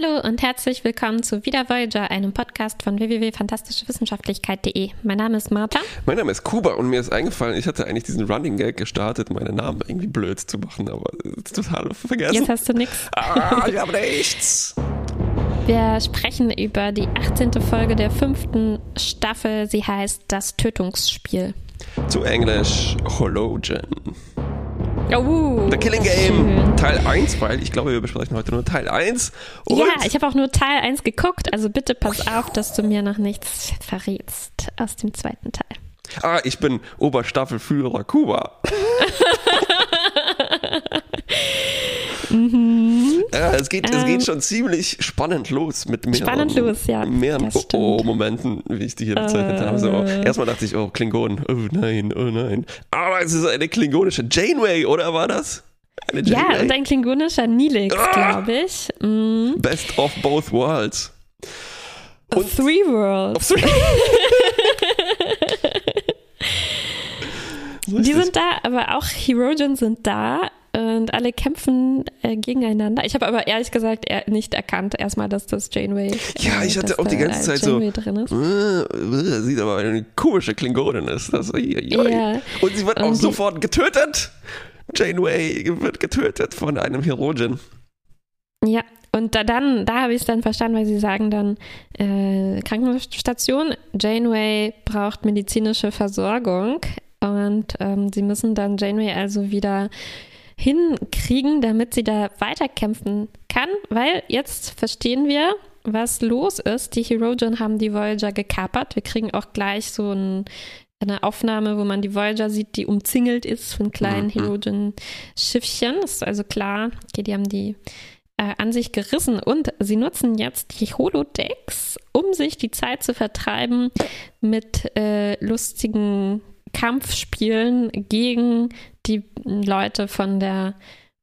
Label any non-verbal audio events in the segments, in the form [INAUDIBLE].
Hallo und herzlich willkommen zu Wieder Voyager, einem Podcast von www.fantastischewissenschaftlichkeit.de. Mein Name ist Martha. Mein Name ist Kuba und mir ist eingefallen, ich hatte eigentlich diesen Running Gag gestartet, meinen Namen irgendwie blöd zu machen, aber total vergessen. Jetzt hast du nichts. Ah, ich habe nichts. Wir sprechen über die 18. Folge der fünften Staffel. Sie heißt Das Tötungsspiel. Zu Englisch Hologen. Oh, The Killing Game schön. Teil 1, weil ich glaube, wir besprechen heute nur Teil 1. ja, ich habe auch nur Teil 1 geguckt, also bitte pass auf, dass du mir noch nichts verrätst aus dem zweiten Teil. Ah, ich bin Oberstaffelführer Kuba. [LAUGHS] mhm. ja, es, geht, es geht ähm. schon ziemlich spannend los mit mehreren, spannend los, ja, mehreren Oh-Oh-Momenten, wie ich die hier bezeichnet äh. habe. So, erstmal dachte ich, oh, Klingon, oh nein, oh nein. Aber es ist eine klingonische Janeway, oder war das? Ja, und ein klingonischer Nilix, ah! glaube ich. Mhm. Best of both worlds. Und of three worlds. Of three [LAUGHS] Die sind da, aber auch Herogen sind da und alle kämpfen äh, gegeneinander. Ich habe aber ehrlich gesagt nicht erkannt erstmal, dass das Janeway. [LAUGHS] Ja, ich hatte auch die ganze Zeit Janeway so. Drin ist. Äh, sieht aber eine komische Klingonin ist. Das, ja. Und sie wird auch die, sofort getötet. Janeway wird getötet von einem Herogen. Ja, und da dann, da habe ich es dann verstanden, weil sie sagen dann, äh, Krankenhausstation, Janeway braucht medizinische Versorgung und ähm, sie müssen dann Janeway also wieder hinkriegen, damit sie da weiterkämpfen kann, weil jetzt verstehen wir, was los ist. Die Herogen haben die Voyager gekapert. Wir kriegen auch gleich so ein, eine Aufnahme, wo man die Voyager sieht, die umzingelt ist von kleinen mhm. Herogen-Schiffchen. Ist also klar, okay, die haben die äh, an sich gerissen und sie nutzen jetzt die Holodecks, um sich die Zeit zu vertreiben mit äh, lustigen Kampfspielen gegen die Leute von der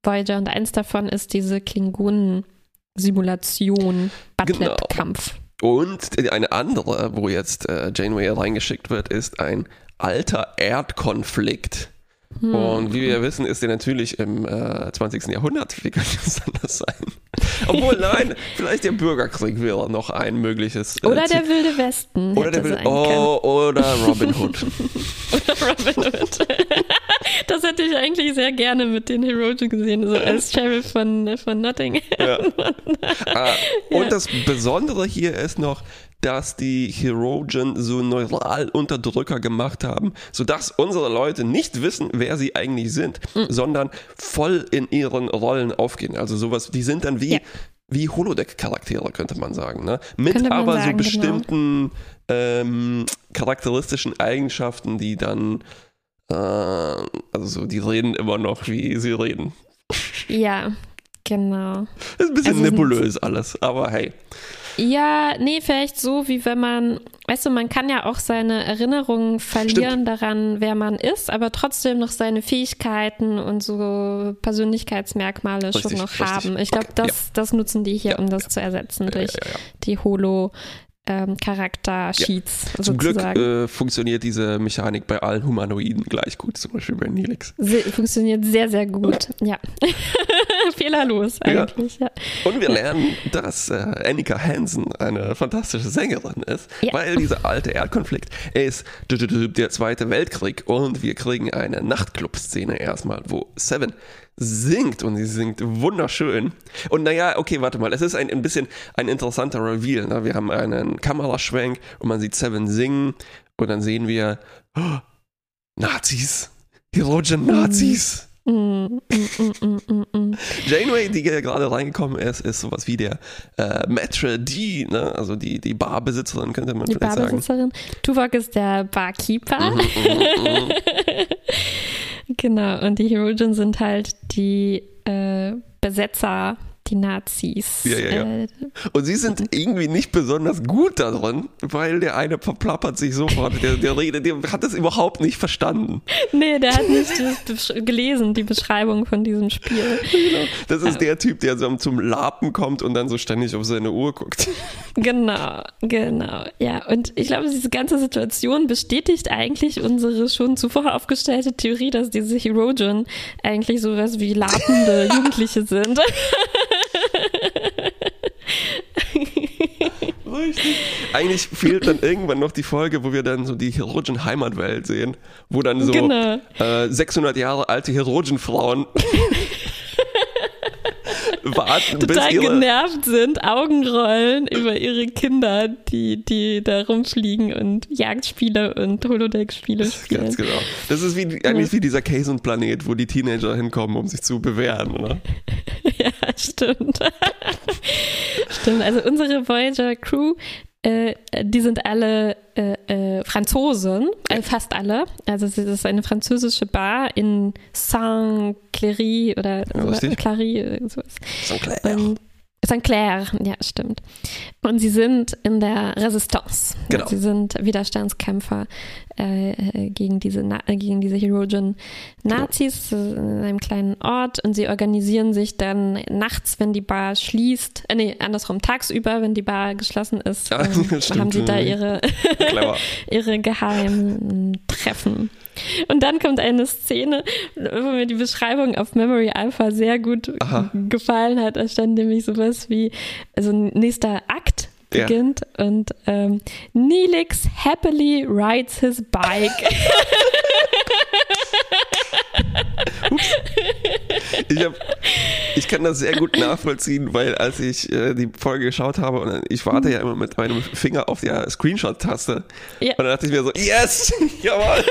Voyager und eins davon ist diese Klingonen-Simulation, Battle-Kampf. Genau. Und eine andere, wo jetzt äh, Janeway reingeschickt wird, ist ein alter Erdkonflikt hm. Und wie wir wissen, ist er natürlich im äh, 20. Jahrhundert. Wie kann das anders sein? Obwohl, nein, vielleicht der Bürgerkrieg wäre noch ein mögliches. Äh, oder der Wilde Westen. Oder der Wilde oh, Oder Robin Hood. [LAUGHS] oder Robin Hood. Das hätte ich eigentlich sehr gerne mit den Herogen gesehen, so als Sheriff von, von Nottingham. Ja. [LAUGHS] ah, und ja. das Besondere hier ist noch, dass die Herogen so neutral Unterdrücker gemacht haben, sodass unsere Leute nicht wissen, wer sie eigentlich sind, mhm. sondern voll in ihren Rollen aufgehen. Also sowas, die sind dann wie, ja. wie Holodeck-Charaktere, könnte man sagen. Ne? Mit aber sagen, so genau. bestimmten genau. ähm, charakteristischen Eigenschaften, die dann, äh, also so, die reden immer noch, wie sie reden. Ja, genau. Ist ein bisschen also nebulös alles, aber hey. Ja, nee, vielleicht so, wie wenn man, weißt du, man kann ja auch seine Erinnerungen verlieren Stimmt. daran, wer man ist, aber trotzdem noch seine Fähigkeiten und so Persönlichkeitsmerkmale richtig, schon noch richtig. haben. Ich glaube, das, ja. das nutzen die hier, ja, um das ja. zu ersetzen durch die Holo ähm, Charakter-Sheets. Ja. Zum Glück äh, funktioniert diese Mechanik bei allen Humanoiden gleich gut, zum Beispiel bei Nilix. Se funktioniert sehr, sehr gut, ja. [LAUGHS] Fehlerlos eigentlich, ja. Und wir lernen, dass äh, Annika Hansen eine fantastische Sängerin ist, weil dieser alte Erdkonflikt ist der Zweite Weltkrieg und wir kriegen eine Nachtclub-Szene erstmal, wo Seven singt und sie singt wunderschön. Und naja, okay, warte mal, es ist ein, ein bisschen ein interessanter Reveal. Ne? Wir haben einen Kameraschwenk und man sieht Seven singen und dann sehen wir oh, Nazis, Herogen Nazis. Mm, mm, mm, Janeway, die gerade reingekommen ist, ist sowas wie der äh, Maitre D, ne? also die, die Barbesitzerin, könnte man die vielleicht Barbesitzerin. sagen. Tuvok ist der Barkeeper. [LAUGHS] [LAUGHS] Genau, und die Herogen sind halt die äh, Besetzer die Nazis. Ja, ja, ja. Äh, und sie sind irgendwie nicht besonders gut darin, weil der eine verplappert sich sofort. Der, der, der hat das überhaupt nicht verstanden. Nee, der hat nicht gelesen, die Beschreibung von diesem Spiel. Genau. Das ist der Typ, der so zum Lapen kommt und dann so ständig auf seine Uhr guckt. Genau, genau. Ja, und ich glaube, diese ganze Situation bestätigt eigentlich unsere schon zuvor aufgestellte Theorie, dass diese Herogen eigentlich sowas wie lapende [LAUGHS] Jugendliche sind. Richtig. Eigentlich fehlt dann irgendwann noch die Folge, wo wir dann so die Herogen Heimatwelt sehen, wo dann so genau. äh, 600 Jahre alte Herogen-Frauen [LAUGHS] warten, total bis genervt sind, Augen rollen über ihre Kinder, die, die da rumfliegen und Jagdspiele und Holodeck-Spiele spielen. Ganz genau. Das ist wie, eigentlich wie dieser Case-und-Planet, wo die Teenager hinkommen, um sich zu bewähren, oder? [LAUGHS] ja, stimmt. [LAUGHS] stimmt. Also unsere Voyager-Crew äh, die sind alle äh, äh, Franzosen, äh, fast alle. Also es ist eine französische Bar in Saint-Cléry oder Clary, sowas. Saint-Clair. St. Clair, ja, stimmt. Und sie sind in der Resistance. Genau. Sie sind Widerstandskämpfer äh, gegen diese, Na gegen diese Herogen Nazis genau. in einem kleinen Ort und sie organisieren sich dann nachts, wenn die Bar schließt, äh, nee, andersrum, tagsüber, wenn die Bar geschlossen ist, ja, [LAUGHS] ähm, haben sie da ihre, [LAUGHS] ihre geheimen Treffen. Und dann kommt eine Szene, wo mir die Beschreibung auf Memory Alpha sehr gut Aha. gefallen hat. Da stand nämlich sowas wie, also nächster Akt beginnt ja. und ähm, Neelix happily rides his bike. [LAUGHS] [LAUGHS] Ich, hab, ich kann das sehr gut nachvollziehen, weil als ich äh, die Folge geschaut habe und ich warte ja immer mit meinem Finger auf der Screenshot-Taste ja. und dann dachte ich mir so, yes, [LAUGHS] jawohl.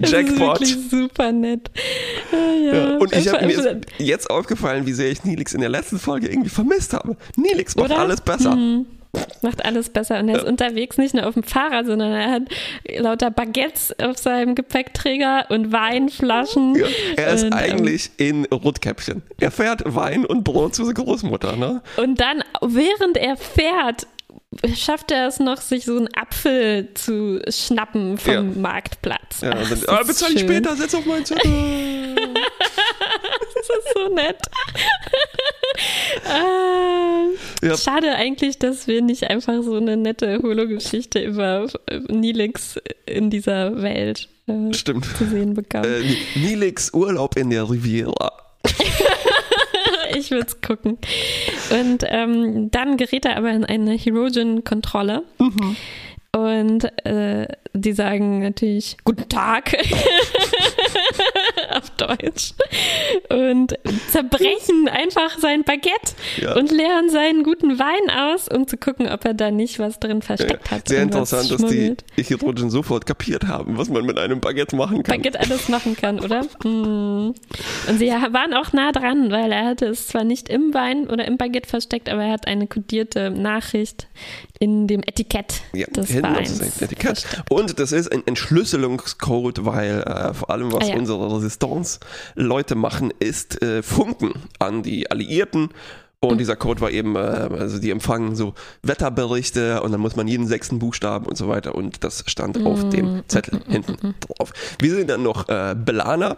Jackpot. Das ist wirklich super nett. Ah, ja. Ja. Und ich habe mir jetzt aufgefallen, wie sehr ich Nilix in der letzten Folge irgendwie vermisst habe. Nilix macht Oder? alles besser. Mhm. Macht alles besser. Und er ist unterwegs nicht nur auf dem Fahrrad, sondern er hat lauter Baguettes auf seinem Gepäckträger und Weinflaschen. Ja, er ist und, ähm, eigentlich ähm, in Rotkäppchen. Er fährt Wein und Brot zu seiner Großmutter, ne? Und dann, während er fährt, schafft er es noch, sich so einen Apfel zu schnappen vom ja. Marktplatz. Ja, Ach, dann, ah, bezahle ich später, setz auf meinen Zettel. [LAUGHS] ist so nett. ah, ja. Schade eigentlich, dass wir nicht einfach so eine nette Holo-Geschichte über Nilix in dieser Welt äh, Stimmt. zu sehen bekamen. Äh, Nilix Urlaub in der Riviera. [LAUGHS] ich würde es gucken. Und ähm, dann gerät er aber in eine Herogen-Kontrolle. Mhm. Und äh, die sagen natürlich Guten Tag [LAUGHS] Deutsch und zerbrechen einfach sein Baguette ja. und leeren seinen guten Wein aus, um zu gucken, ob er da nicht was drin versteckt hat. Sehr interessant, dass die Hydrogen sofort kapiert haben, was man mit einem Baguette machen kann. Baguette alles machen kann, oder? Mm. Und sie waren auch nah dran, weil er hatte es zwar nicht im Wein oder im Baguette versteckt, aber er hat eine kodierte Nachricht in dem Etikett ja, des Weins. Etikett. Und das ist ein Entschlüsselungscode, weil äh, vor allem was ah, ja. unsere Resistance-Leute machen, ist äh, Funken an die Alliierten. Und dieser Code war eben, äh, also die empfangen so Wetterberichte und dann muss man jeden sechsten Buchstaben und so weiter. Und das stand auf dem Zettel mhm. hinten drauf. Wir sehen dann noch äh, Belana,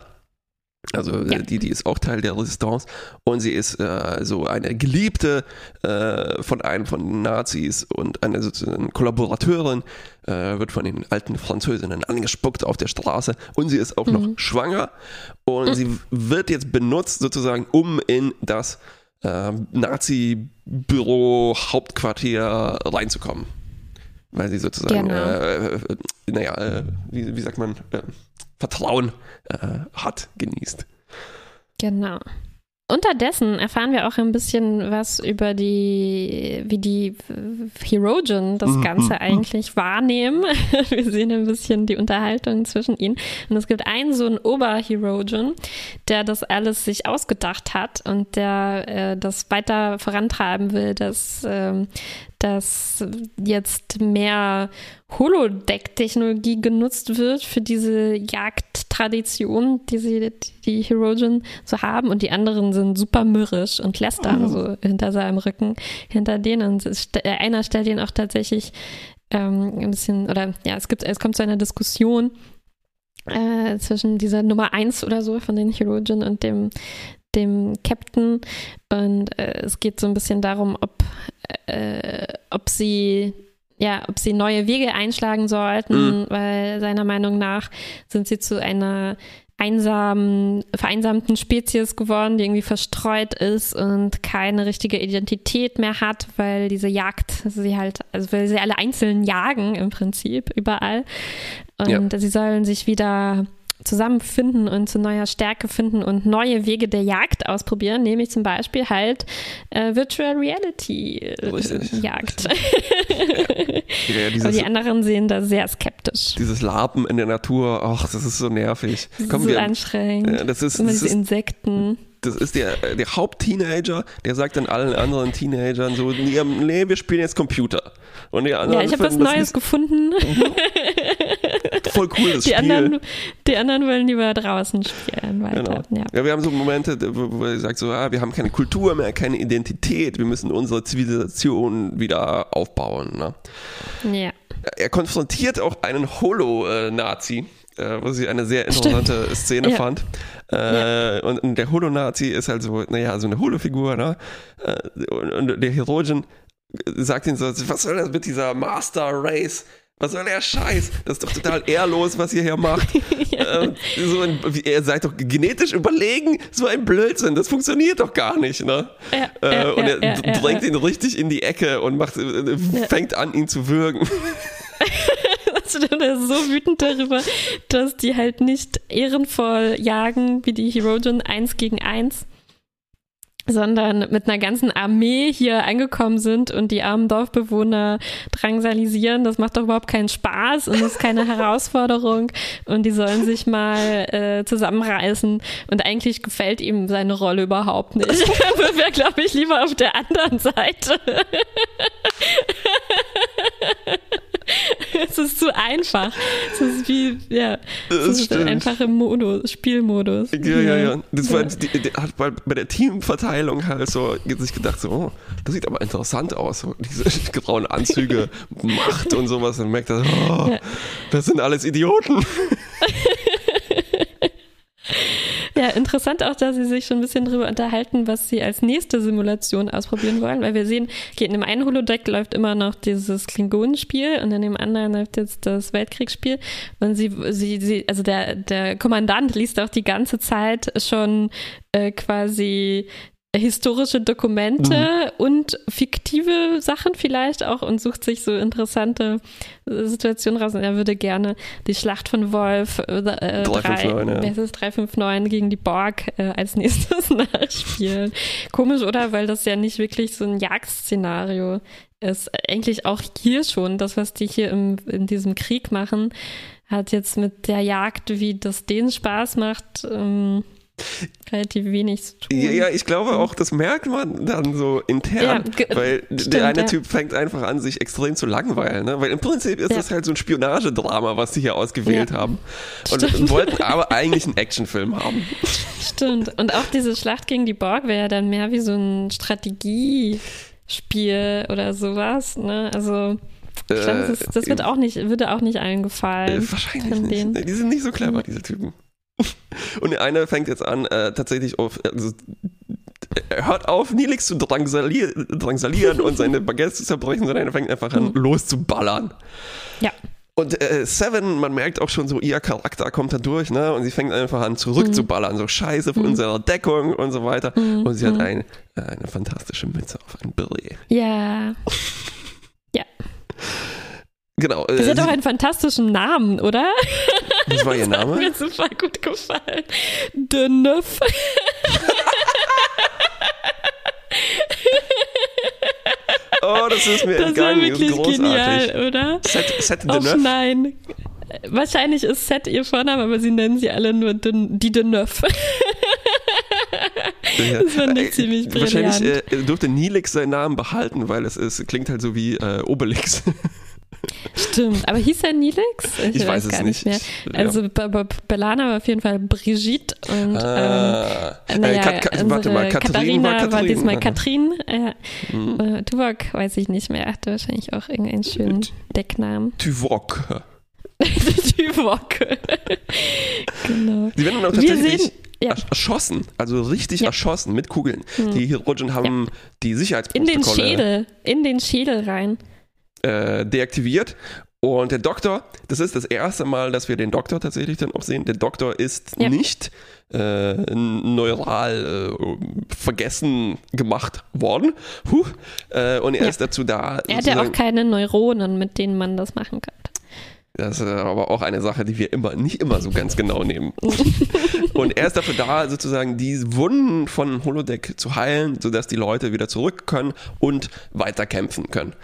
also äh, ja. die, die ist auch Teil der Resistance und sie ist äh, so eine Geliebte äh, von einem von den Nazis und eine sozusagen Kollaborateurin, äh, wird von den alten Französinnen angespuckt auf der Straße und sie ist auch mhm. noch schwanger und mhm. sie wird jetzt benutzt sozusagen, um in das äh, Nazi-Büro Hauptquartier reinzukommen. Weil sie sozusagen, genau. Äh, naja, wie, wie sagt man, Vertrauen äh, hat, genießt. Genau. Unterdessen erfahren wir auch ein bisschen was über die, wie die Herogen das mhm, Ganze mhm. eigentlich wahrnehmen. [LAUGHS] Wir sehen ein bisschen die Unterhaltung zwischen ihnen. Und es gibt einen so einen Oberherogen, der das alles sich ausgedacht hat und der äh, das weiter vorantreiben will, dass, äh, dass jetzt mehr Holodeck-Technologie genutzt wird für diese Jagdtradition, die sie, die Herogen so haben. Und die anderen sind super mürrisch und lästern mhm. so hinter seinem Rücken, hinter denen. Und äh, einer stellt ihn auch tatsächlich ähm, ein bisschen, oder ja, es gibt, es kommt zu einer Diskussion äh, zwischen dieser Nummer 1 oder so von den Herogen und dem, dem Captain. Und äh, es geht so ein bisschen darum, ob, äh, ob sie ja, ob sie neue Wege einschlagen sollten, mhm. weil seiner Meinung nach sind sie zu einer einsamen, vereinsamten Spezies geworden, die irgendwie verstreut ist und keine richtige Identität mehr hat, weil diese Jagd, also sie halt, also weil sie alle einzeln jagen im Prinzip überall. Und ja. sie sollen sich wieder zusammenfinden und zu neuer Stärke finden und neue Wege der Jagd ausprobieren, nämlich zum Beispiel halt äh, Virtual Reality äh, Jagd. [LAUGHS] ja. Ja, dieses, Aber die anderen sehen da sehr skeptisch. Dieses Lapen in der Natur, ach, das ist so nervig. Das Komm, ist so wir, anstrengend. Ja, das ist, Immer das diese ist, Insekten das ist der, der Hauptteenager, der sagt dann allen anderen Teenagern so, nee, wir spielen jetzt Computer. Und die anderen ja, ich habe was Neues gefunden. [LAUGHS] Voll cooles die Spiel. Anderen, die anderen wollen lieber draußen spielen weiter. Genau. Ja. ja. wir haben so Momente, wo er sagt so, ah, wir haben keine Kultur mehr, keine Identität, wir müssen unsere Zivilisation wieder aufbauen. Ne? Ja. Er konfrontiert auch einen Holo-Nazi. Äh, was ich eine sehr interessante Stimmt. Szene ja. fand. Äh, ja. Und der Holo-Nazi ist halt so, naja, so eine Holo-Figur, ne? Äh, und, und der Herogen sagt ihn so, was soll das mit dieser Master Race? Was soll der Scheiß? Das ist doch total ehrlos, was ihr hier macht. [LAUGHS] ja. ähm, so ein, ihr seid doch genetisch überlegen. So ein Blödsinn. Das funktioniert doch gar nicht, ne? Ja, äh, ja, und er drängt ihn richtig in die Ecke und macht, äh, fängt an, ihn zu würgen. [LAUGHS] [LAUGHS] er ist so wütend darüber, dass die halt nicht ehrenvoll jagen wie die Herogen eins gegen eins sondern mit einer ganzen Armee hier angekommen sind und die armen Dorfbewohner drangsalisieren. Das macht doch überhaupt keinen Spaß und ist keine [LAUGHS] Herausforderung und die sollen sich mal äh, zusammenreißen und eigentlich gefällt ihm seine Rolle überhaupt nicht. [LAUGHS] Wäre, glaube ich, lieber auf der anderen Seite. [LAUGHS] es ist zu einfach. Es ist wie, ja, es ist einfach im Modus, Spielmodus. Ja, ja, ja. Das war, die, die hat bei, bei der Teamverteilung halt so sich gedacht, so, oh, das sieht aber interessant aus. So, diese [LAUGHS] grauen Anzüge, [LAUGHS] Macht und sowas. Und merkt er, oh, das sind alles Idioten. [LAUGHS] [LAUGHS] Ja, interessant auch, dass sie sich schon ein bisschen drüber unterhalten, was sie als nächste Simulation ausprobieren wollen, weil wir sehen, okay, in dem einen Holodeck läuft immer noch dieses Klingonenspiel und in dem anderen läuft jetzt das Weltkriegsspiel. Und sie, sie, sie also der, der Kommandant liest auch die ganze Zeit schon äh, quasi historische Dokumente mhm. und fiktive Sachen vielleicht auch und sucht sich so interessante Situationen raus. Und er würde gerne die Schlacht von Wolf äh, 359, ja. 359 gegen die Borg äh, als nächstes [LAUGHS] nachspielen. Komisch, oder? Weil das ja nicht wirklich so ein Jagdszenario ist. Eigentlich auch hier schon, das, was die hier im, in diesem Krieg machen, hat jetzt mit der Jagd, wie das denen Spaß macht, ähm, relativ wenig zu tun. Ja, ja, ich glaube auch, das merkt man dann so intern, ja, weil stimmt, der eine ja. Typ fängt einfach an, sich extrem zu langweilen, ne? weil im Prinzip ist das halt so ein Spionagedrama, was sie hier ausgewählt haben und stimmt. wollten aber eigentlich einen Actionfilm haben. [LAUGHS] Stimmt, und auch diese Schlacht gegen die Borg wäre ja dann mehr wie so ein Strategiespiel oder sowas, ne? also ich glaube, das, das, wird äh, auch nicht, würde auch nicht allen gefallen. Äh, wahrscheinlich nicht. Die sind nicht so clever, diese Typen. [LAUGHS] Und der eine fängt jetzt an, äh, tatsächlich auf. Also, er hört auf, Nilix zu drangsalieren, drangsalieren und seine [LAUGHS] Baguettes zu zerbrechen, sondern er fängt einfach an, mhm. loszuballern. Ja. Und äh, Seven, man merkt auch schon so, ihr Charakter kommt da durch, ne? Und sie fängt einfach an, zurückzuballern, mhm. so Scheiße von mhm. unserer Deckung und so weiter. Mhm. Und sie hat mhm. ein, äh, eine fantastische Mütze auf, ein Beret. Ja. [LAUGHS] ja. Genau. Äh, sie hat doch einen fantastischen Namen, oder? Was war ihr Name? Das hat mir super gut gefallen. De Neuf. oh, das ist mir das entgangen. Das ist wirklich großartig. genial, oder? Set, Set de Neuf? nein. Wahrscheinlich ist Set ihr Vorname, aber sie nennen sie alle nur de, die De Neuf. Das fand ich ziemlich brillant. Wahrscheinlich äh, durfte Nilix seinen Namen behalten, weil es ist, klingt halt so wie äh, Obelix. Stimmt, aber hieß er Nilix? Ich, ich weiß, weiß, es nicht. Mehr. Also ja. Bellana war auf jeden Fall Brigitte und ah. ähm, naja, äh, Kat Kat warte mal, Katharina war, Katrin. war diesmal Katrin. Äh, hm. Äh, Tuvok weiß ich nicht mehr. Er hatte wahrscheinlich auch irgendeinen schönen Decknamen. [LAUGHS] Tuvok. Tuvok. genau. Die werden dann auch tatsächlich ja. erschossen, also richtig ja. erschossen mit Kugeln. Hm. Die Hirogen haben ja. die Sicherheitsprotokolle. In den Schädel, in den Schädel rein äh, deaktiviert Und der Doktor, das ist das erste Mal, dass wir den Doktor tatsächlich dann auch sehen. Der Doktor ist ja. nicht äh, neural äh, vergessen gemacht worden. Huh. Äh, und er ja. ist dazu da. Er hat ja auch keine Neuronen, mit denen man das machen kann. Das ist aber auch eine Sache, die wir immer nicht immer so ganz genau nehmen. [LAUGHS] und er ist dafür da, sozusagen die Wunden von Holodeck zu heilen, sodass die Leute wieder zurück können und weiter kämpfen können.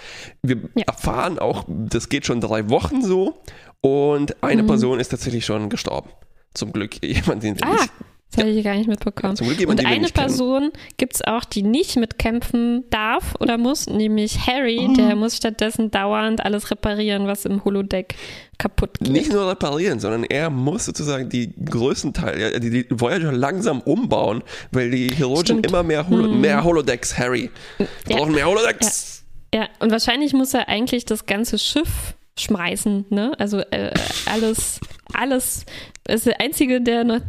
Wir ja. erfahren auch, das geht schon drei Wochen so und eine mhm. Person ist tatsächlich schon gestorben. Zum Glück jemand, den wir ah, nicht das habe ich gar nicht mitbekommen. Ja, und eine Person gibt es auch, die nicht mitkämpfen darf oder muss, nämlich Harry, oh. der muss stattdessen dauernd alles reparieren, was im Holodeck kaputt geht. Nicht nur reparieren, sondern er muss sozusagen die größten Teile, die, die Voyager langsam umbauen, weil die Herogen immer mehr, Holo hm. mehr Holodecks, Harry. Wir ja. brauchen mehr Holodecks. Ja. ja, und wahrscheinlich muss er eigentlich das ganze Schiff schmeißen, ne? Also äh, alles, alles ist der Einzige, der noch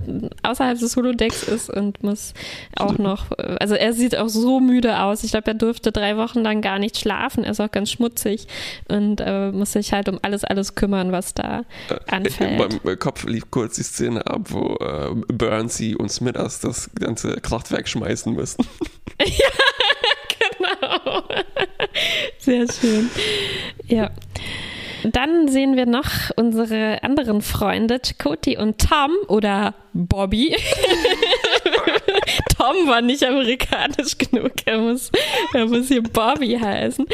außerhalb des Holodecks ist und muss auch noch, also er sieht auch so müde aus. Ich glaube, er durfte drei Wochen lang gar nicht schlafen. Er ist auch ganz schmutzig und äh, muss sich halt um alles, alles kümmern, was da äh, anfällt. In meinem Kopf lief kurz die Szene ab, wo äh, Burnsy und Smithers das ganze Kraftwerk schmeißen müssen. [LAUGHS] [LAUGHS] ja, [LAUGHS] genau. Sehr schön. Ja. Dann sehen wir noch unsere anderen Freunde, Chakoti und Tom oder Bobby. [LAUGHS] Tom war nicht amerikanisch genug. Er muss, er muss hier Bobby heißen.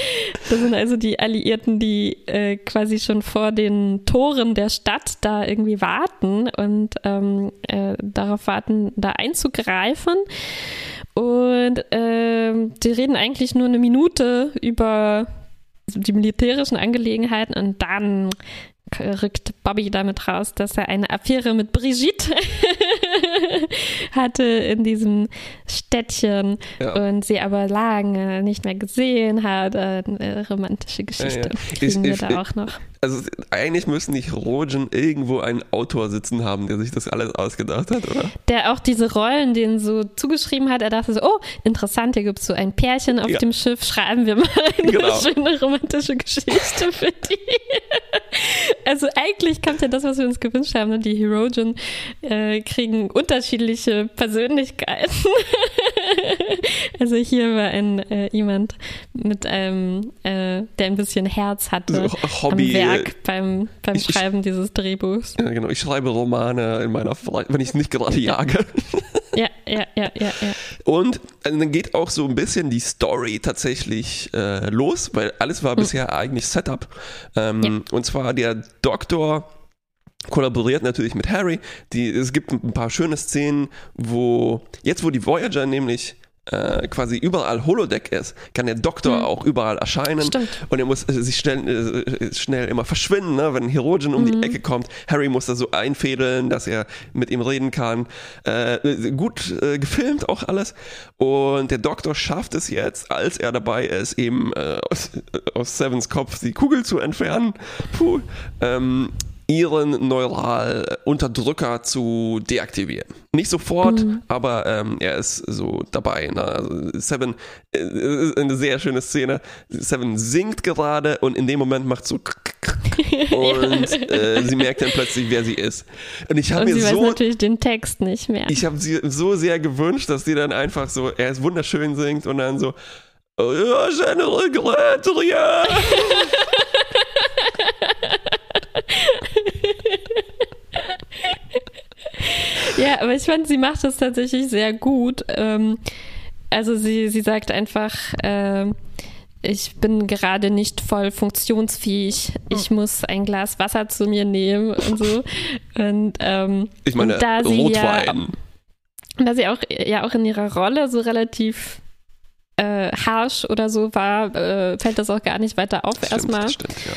Das sind also die Alliierten, die äh, quasi schon vor den Toren der Stadt da irgendwie warten und ähm, äh, darauf warten, da einzugreifen. Und äh, die reden eigentlich nur eine Minute über die militärischen Angelegenheiten und dann rückt Bobby damit raus, dass er eine Affäre mit Brigitte [LAUGHS] hatte in diesem Städtchen ja. und sie aber lange nicht mehr gesehen hat. Eine romantische Geschichte ja, ja. Ich, wir ich, da auch noch also eigentlich müssen die Chirurgen irgendwo einen Autor sitzen haben, der sich das alles ausgedacht hat, oder? Der auch diese Rollen denen so zugeschrieben hat. Er dachte so, oh, interessant, hier gibt es so ein Pärchen auf ja. dem Schiff, schreiben wir mal eine genau. schöne romantische Geschichte für die. also eigentlich kommt ja das, was wir uns gewünscht haben. Ne? Die Chirurgen äh, kriegen unterschiedliche Persönlichkeiten. [LAUGHS] also hier war ein äh, jemand mit einem, äh, der ein bisschen Herz hatte. So, Hobby Werk beim, beim ich, Schreiben dieses Drehbuchs. Ja, genau. Ich schreibe Romane in meiner Freizeit, wenn ich es nicht gerade jage. ja, ja, ja, ja, ja. Und also dann geht auch so ein bisschen die Story tatsächlich äh, los, weil alles war mhm. bisher eigentlich Setup. Ähm, ja. Und zwar der Doktor kollaboriert natürlich mit Harry. Die, es gibt ein paar schöne Szenen, wo jetzt, wo die Voyager nämlich äh, quasi überall Holodeck ist, kann der Doktor mhm. auch überall erscheinen. Stimmt. Und er muss äh, sich schnell, äh, schnell immer verschwinden, ne? wenn ein Herogen um mhm. die Ecke kommt. Harry muss da so einfädeln, dass er mit ihm reden kann. Äh, gut äh, gefilmt auch alles. Und der Doktor schafft es jetzt, als er dabei ist, eben äh, aus, aus Sevens Kopf die Kugel zu entfernen. Puh. Ähm, ihren Neuralunterdrücker zu deaktivieren. Nicht sofort, mhm. aber ähm, er ist so dabei. Ne? Also Seven äh, ist eine sehr schöne Szene. Seven singt gerade und in dem Moment macht so [LAUGHS] und äh, sie merkt dann plötzlich, wer sie ist. Und ich habe mir sie so weiß natürlich den Text nicht mehr. Ich habe sie so sehr gewünscht, dass sie dann einfach so, er ist wunderschön singt und dann so, oh, ja, je [LAUGHS] [LAUGHS] ja, aber ich fand, sie macht das tatsächlich sehr gut. Ähm, also sie, sie sagt einfach, äh, ich bin gerade nicht voll funktionsfähig. Ich hm. muss ein Glas Wasser zu mir nehmen und so. Und ähm, ich meine, da sie Rotwein. Ja, da sie auch ja auch in ihrer Rolle so relativ äh, harsh oder so war, äh, fällt das auch gar nicht weiter auf erstmal. Stimmt, ja.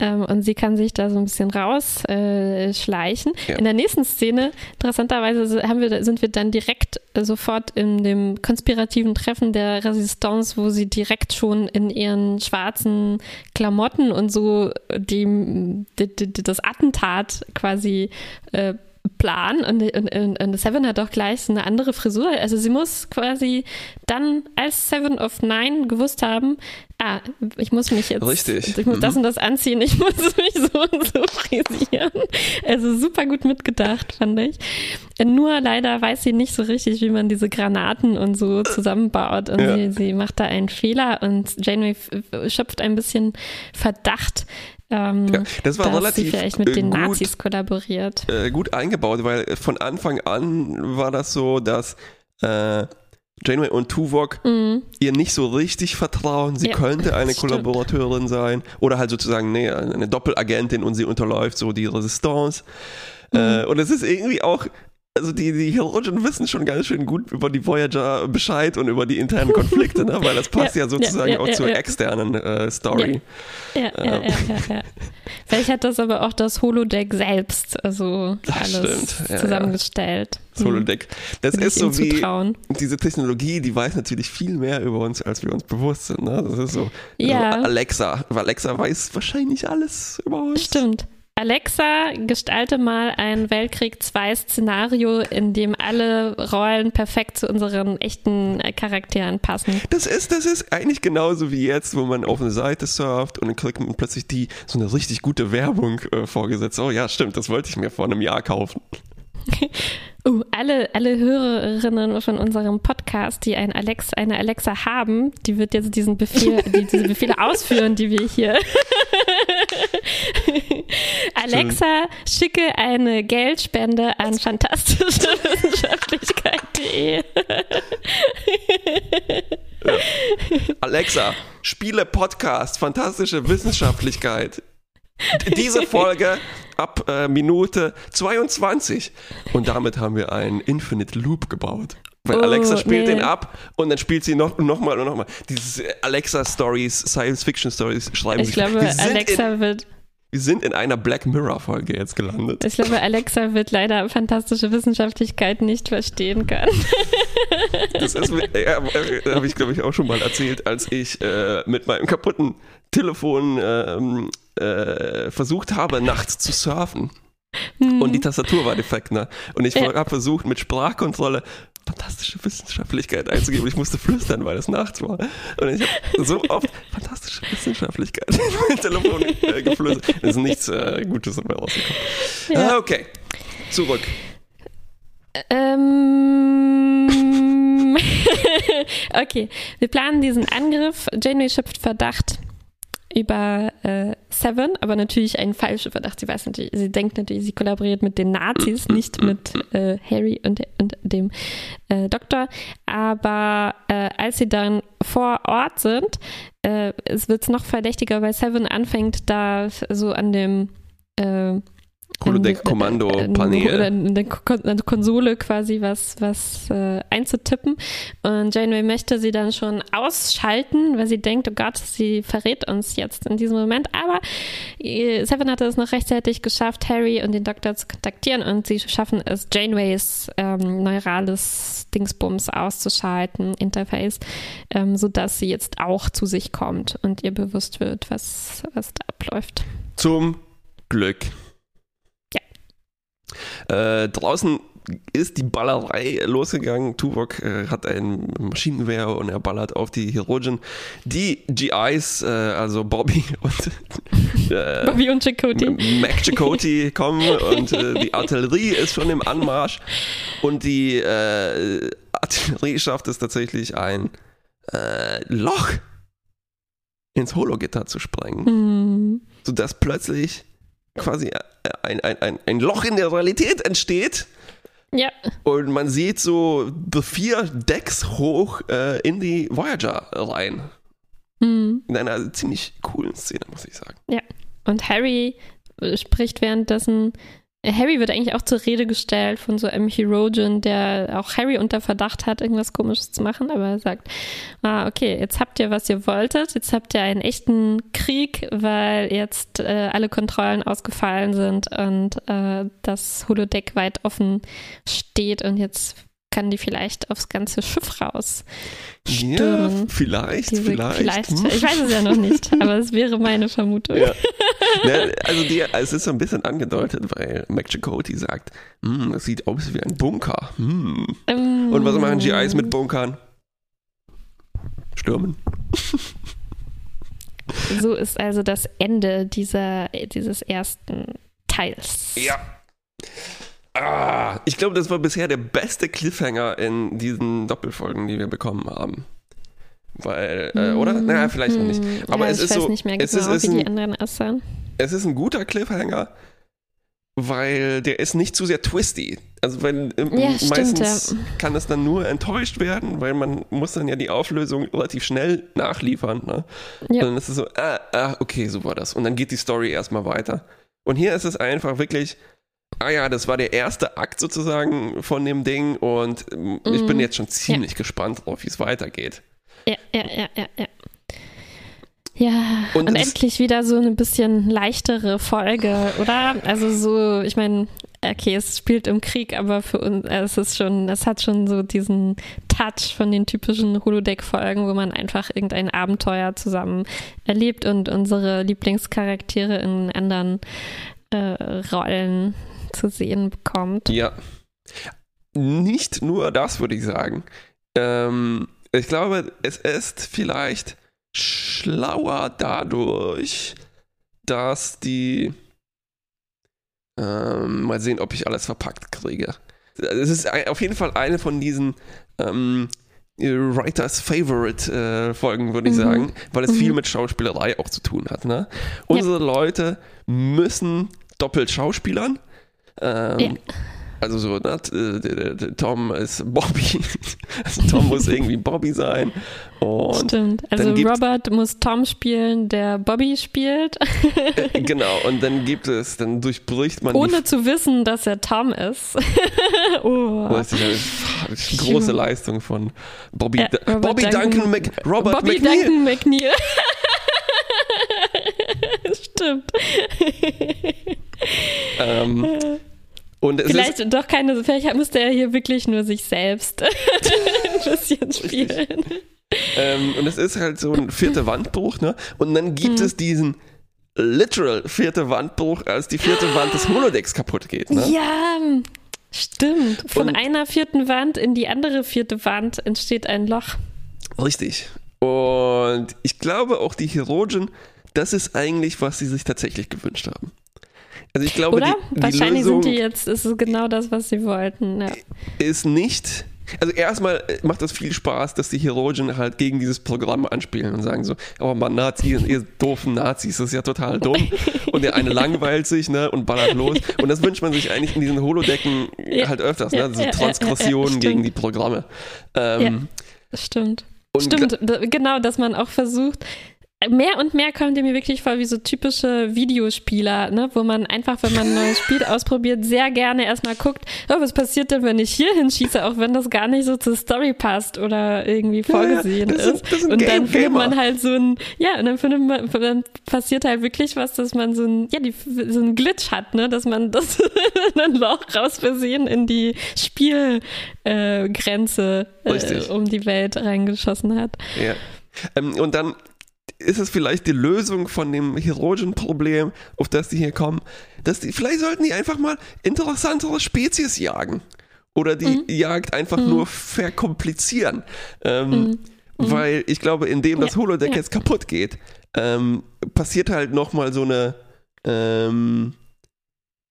Ähm, und sie kann sich da so ein bisschen rausschleichen. Äh, ja. In der nächsten Szene, interessanterweise, haben wir, sind wir dann direkt äh, sofort in dem konspirativen Treffen der Resistance, wo sie direkt schon in ihren schwarzen Klamotten und so die, die, die das Attentat quasi äh, Plan und, und, und, Seven hat auch gleich so eine andere Frisur. Also sie muss quasi dann als Seven of Nine gewusst haben, ah, ich muss mich jetzt, Richtig. ich muss das mhm. und das anziehen, ich [LAUGHS] muss mich so und so frisieren. Also super gut mitgedacht, fand ich. Nur leider weiß sie nicht so richtig, wie man diese Granaten und so zusammenbaut und ja. sie, sie macht da einen Fehler und Janeway schöpft ein bisschen Verdacht, ähm, ja, das war relativ sie vielleicht mit den gut, Nazis kollaboriert. Äh, gut eingebaut, weil von Anfang an war das so, dass äh, Janeway und Tuvok mhm. ihr nicht so richtig vertrauen. Sie ja, könnte eine Kollaborateurin sein oder halt sozusagen nee, eine Doppelagentin und sie unterläuft so die Resistance. Mhm. Äh, und es ist irgendwie auch also die, die Chirurgen wissen schon ganz schön gut über die Voyager Bescheid und über die internen Konflikte, ne? weil das [LAUGHS] passt ja, ja sozusagen ja, ja, auch zur externen äh, Story. Ja, ja, ja, Vielleicht hat das aber auch das Holodeck selbst also das alles stimmt. zusammengestellt. Das Holodeck. Das ist so wie zutrauen. diese Technologie, die weiß natürlich viel mehr über uns, als wir uns bewusst sind. Ne? Das ist so ja. Also Alexa. Alexa weiß wahrscheinlich alles über uns. Stimmt. Alexa, gestalte mal ein Weltkrieg 2 Szenario, in dem alle Rollen perfekt zu unseren echten äh, Charakteren passen. Das ist, das ist eigentlich genauso wie jetzt, wo man auf eine Seite surft und dann kriegt man plötzlich die so eine richtig gute Werbung äh, vorgesetzt. Oh ja, stimmt, das wollte ich mir vor einem Jahr kaufen. [LAUGHS] Uh, alle, alle Hörerinnen von unserem Podcast, die ein Alex, eine Alexa haben, die wird jetzt diesen Befehl, die, diese Befehle [LAUGHS] ausführen, die wir hier. [LAUGHS] [LAUGHS] Alexa, schicke eine Geldspende an fantastischewissenschaftlichkeit.de. [LAUGHS] Alexa, spiele Podcast, fantastische Wissenschaftlichkeit. Diese Folge ab äh, Minute 22. Und damit haben wir einen Infinite Loop gebaut. Weil oh, Alexa spielt nee. den ab und dann spielt sie noch, noch mal und noch mal. Diese Alexa-Stories, Science-Fiction-Stories schreiben ich sich. Ich glaube, Alexa in, wird. Wir sind in einer Black Mirror-Folge jetzt gelandet. Ich glaube, Alexa wird leider fantastische Wissenschaftlichkeit nicht verstehen können. [LAUGHS] Das ist, ja, äh, habe ich, glaube ich, auch schon mal erzählt, als ich äh, mit meinem kaputten Telefon ähm, äh, versucht habe, nachts zu surfen. Mhm. Und die Tastatur war defekt, ne? Und ich habe versucht, mit Sprachkontrolle fantastische Wissenschaftlichkeit einzugeben. Ich musste flüstern, weil es nachts war. Und ich habe so oft fantastische Wissenschaftlichkeit [LAUGHS] in mein Telefon äh, geflüstert. Es ist nichts äh, Gutes dabei rausgekommen. Ja. Ah, okay, zurück. Ähm. [LAUGHS] okay, wir planen diesen Angriff. Janeway schöpft Verdacht über äh, Seven, aber natürlich ein falscher Verdacht. Sie weiß natürlich, sie denkt natürlich, sie kollaboriert mit den Nazis, [LAUGHS] nicht mit äh, Harry und, und dem äh, Doktor. Aber äh, als sie dann vor Ort sind, äh, es wird noch verdächtiger, weil Seven anfängt, da so an dem äh, Holodeck-Kommando-Panel. Oder in der Konsole quasi was, was äh, einzutippen. Und Janeway möchte sie dann schon ausschalten, weil sie denkt, oh Gott, sie verrät uns jetzt in diesem Moment. Aber äh, Seven hatte es noch rechtzeitig geschafft, Harry und den Doktor zu kontaktieren und sie schaffen es, Janeways ähm, neurales Dingsbums auszuschalten, Interface, ähm, sodass sie jetzt auch zu sich kommt und ihr bewusst wird, was, was da abläuft. Zum Glück. Äh, draußen ist die Ballerei losgegangen. Tuvok äh, hat ein Maschinengewehr und er ballert auf die Chirurgen. Die GIs, äh, also Bobby [LAUGHS] und äh, Bobby und Chakoti. Mac Chakoti [LAUGHS] kommen und äh, die Artillerie ist schon im Anmarsch und die äh, Artillerie schafft es tatsächlich ein Loch ins Hologitter zu sprengen, mhm. sodass plötzlich quasi ein, ein, ein, ein Loch in der Realität entsteht. Ja. Und man sieht so the vier Decks hoch äh, in die Voyager rein. Mhm. In einer ziemlich coolen Szene, muss ich sagen. Ja. Und Harry spricht währenddessen Harry wird eigentlich auch zur Rede gestellt von so einem Herogen, der auch Harry unter Verdacht hat, irgendwas Komisches zu machen, aber er sagt, ah, okay, jetzt habt ihr, was ihr wolltet, jetzt habt ihr einen echten Krieg, weil jetzt äh, alle Kontrollen ausgefallen sind und äh, das Holodeck weit offen steht und jetzt kann die vielleicht aufs ganze Schiff raus stürmen. Ja, vielleicht, Diese, vielleicht. vielleicht. Ich weiß es ja noch nicht, aber es wäre meine Vermutung. Ja. [LAUGHS] ne, also die, es ist so ein bisschen angedeutet, weil Mac Chakotay sagt, hm, das sieht aus wie ein Bunker. Hm. Um, Und was machen GIs mit Bunkern? Stürmen. [LAUGHS] So ist also das Ende dieser, dieses ersten Teils. Ja. Ah, ich glaube, das war bisher der beste Cliffhanger in diesen Doppelfolgen, die wir bekommen haben. Weil, äh, oder? Hm, naja, vielleicht noch nicht. Aber ja, es ist so. Nicht mehr genau, es ist, es wie die anderen aussahen. Es ist ein guter Cliffhanger, weil der ist nicht zu sehr twisty. Also weil ähm, ja, meistens stimmt, ja. kann es dann nur enttäuscht werden, weil man muss dann ja die Auflösung relativ schnell nachliefern. Ne? Ja. Und dann ist es so, ah, ah, okay, so war das. Und dann geht die Story erstmal weiter. Und hier ist es einfach wirklich, ah ja, das war der erste Akt sozusagen von dem Ding und mhm. ich bin mhm. jetzt schon ziemlich gespannt drauf, wie es weitergeht. Ja, ja, ja, ja, ja. Ja, und, und endlich wieder so eine bisschen leichtere Folge, oder? Also so, ich meine, okay, es spielt im Krieg, aber für uns, es ist schon, es hat schon so diesen Touch von den typischen Holodeck-Folgen, wo man einfach irgendein Abenteuer zusammen erlebt und unsere Lieblingscharaktere in anderen äh, Rollen zu sehen bekommt. Ja. Nicht nur das, würde ich sagen. Ähm, ich glaube, es ist vielleicht schlauer dadurch, dass die. Ähm, mal sehen, ob ich alles verpackt kriege. Es ist auf jeden Fall eine von diesen ähm, Writers Favorite äh, Folgen, würde ich mhm. sagen, weil es mhm. viel mit Schauspielerei auch zu tun hat. Ne? Unsere ja. Leute müssen doppelt schauspielern. Ähm, ja. Also so, ne, Tom ist Bobby. [LAUGHS] Also Tom muss irgendwie Bobby sein. Und Stimmt. Also Robert muss Tom spielen, der Bobby spielt. Äh, [LAUGHS] genau, und dann gibt es, dann durchbricht man. Ohne zu wissen, dass er Tom ist. [LAUGHS] oh. Das ist eine große Leistung von Bobby, ja, Bobby Duncan, Duncan Mc, Robert Bobby McNeil. Duncan McNeil. Stimmt. ähm, und vielleicht ist, doch keine, vielleicht musste er hier wirklich nur sich selbst [LAUGHS] ein bisschen spielen. Ähm, und es ist halt so ein vierter Wandbruch, ne? Und dann gibt hm. es diesen literal vierte Wandbruch, als die vierte Wand des Holodecks kaputt geht, ne? Ja, stimmt. Von und, einer vierten Wand in die andere vierte Wand entsteht ein Loch. Richtig. Und ich glaube auch die Chirurgen, das ist eigentlich, was sie sich tatsächlich gewünscht haben. Also ich glaube, Oder? Die, die Wahrscheinlich Lösung sind die jetzt, ist es genau das, was sie wollten. Ja. Ist nicht. Also erstmal macht das viel Spaß, dass die Herogen halt gegen dieses Programm anspielen und sagen so, oh man, Nazi, ihr doofen Nazis, das ist ja total dumm. Und der eine langweilt sich, ne, und ballert los. Und das wünscht man sich eigentlich in diesen Holodecken ja, halt öfters, ne, so ja, Transgressionen gegen die Programme. Ähm, ja, stimmt. Stimmt, genau, dass man auch versucht, mehr und mehr kommt ihr mir wirklich vor wie so typische Videospieler, ne? wo man einfach, wenn man ein neues Spiel [LAUGHS] ausprobiert, sehr gerne erstmal guckt, oh, was passiert denn, wenn ich hier hinschieße, auch wenn das gar nicht so zur Story passt oder irgendwie vorgesehen ja, ja, ist. ist und dann findet man halt so ein, ja, und dann findet man, dann passiert halt wirklich was, dass man so ein, ja, die, so ein Glitch hat, ne, dass man das [LAUGHS] ein Loch raus versehen in die Spielgrenze äh, äh, um die Welt reingeschossen hat. Ja. Ähm, und dann ist es vielleicht die Lösung von dem Hydrogen-Problem, auf das die hier kommen, dass die, vielleicht sollten die einfach mal interessantere Spezies jagen. Oder die mhm. Jagd einfach mhm. nur verkomplizieren. Ähm, mhm. mhm. Weil ich glaube, indem das Holodeck ja. jetzt kaputt geht, ähm, passiert halt nochmal so eine ähm,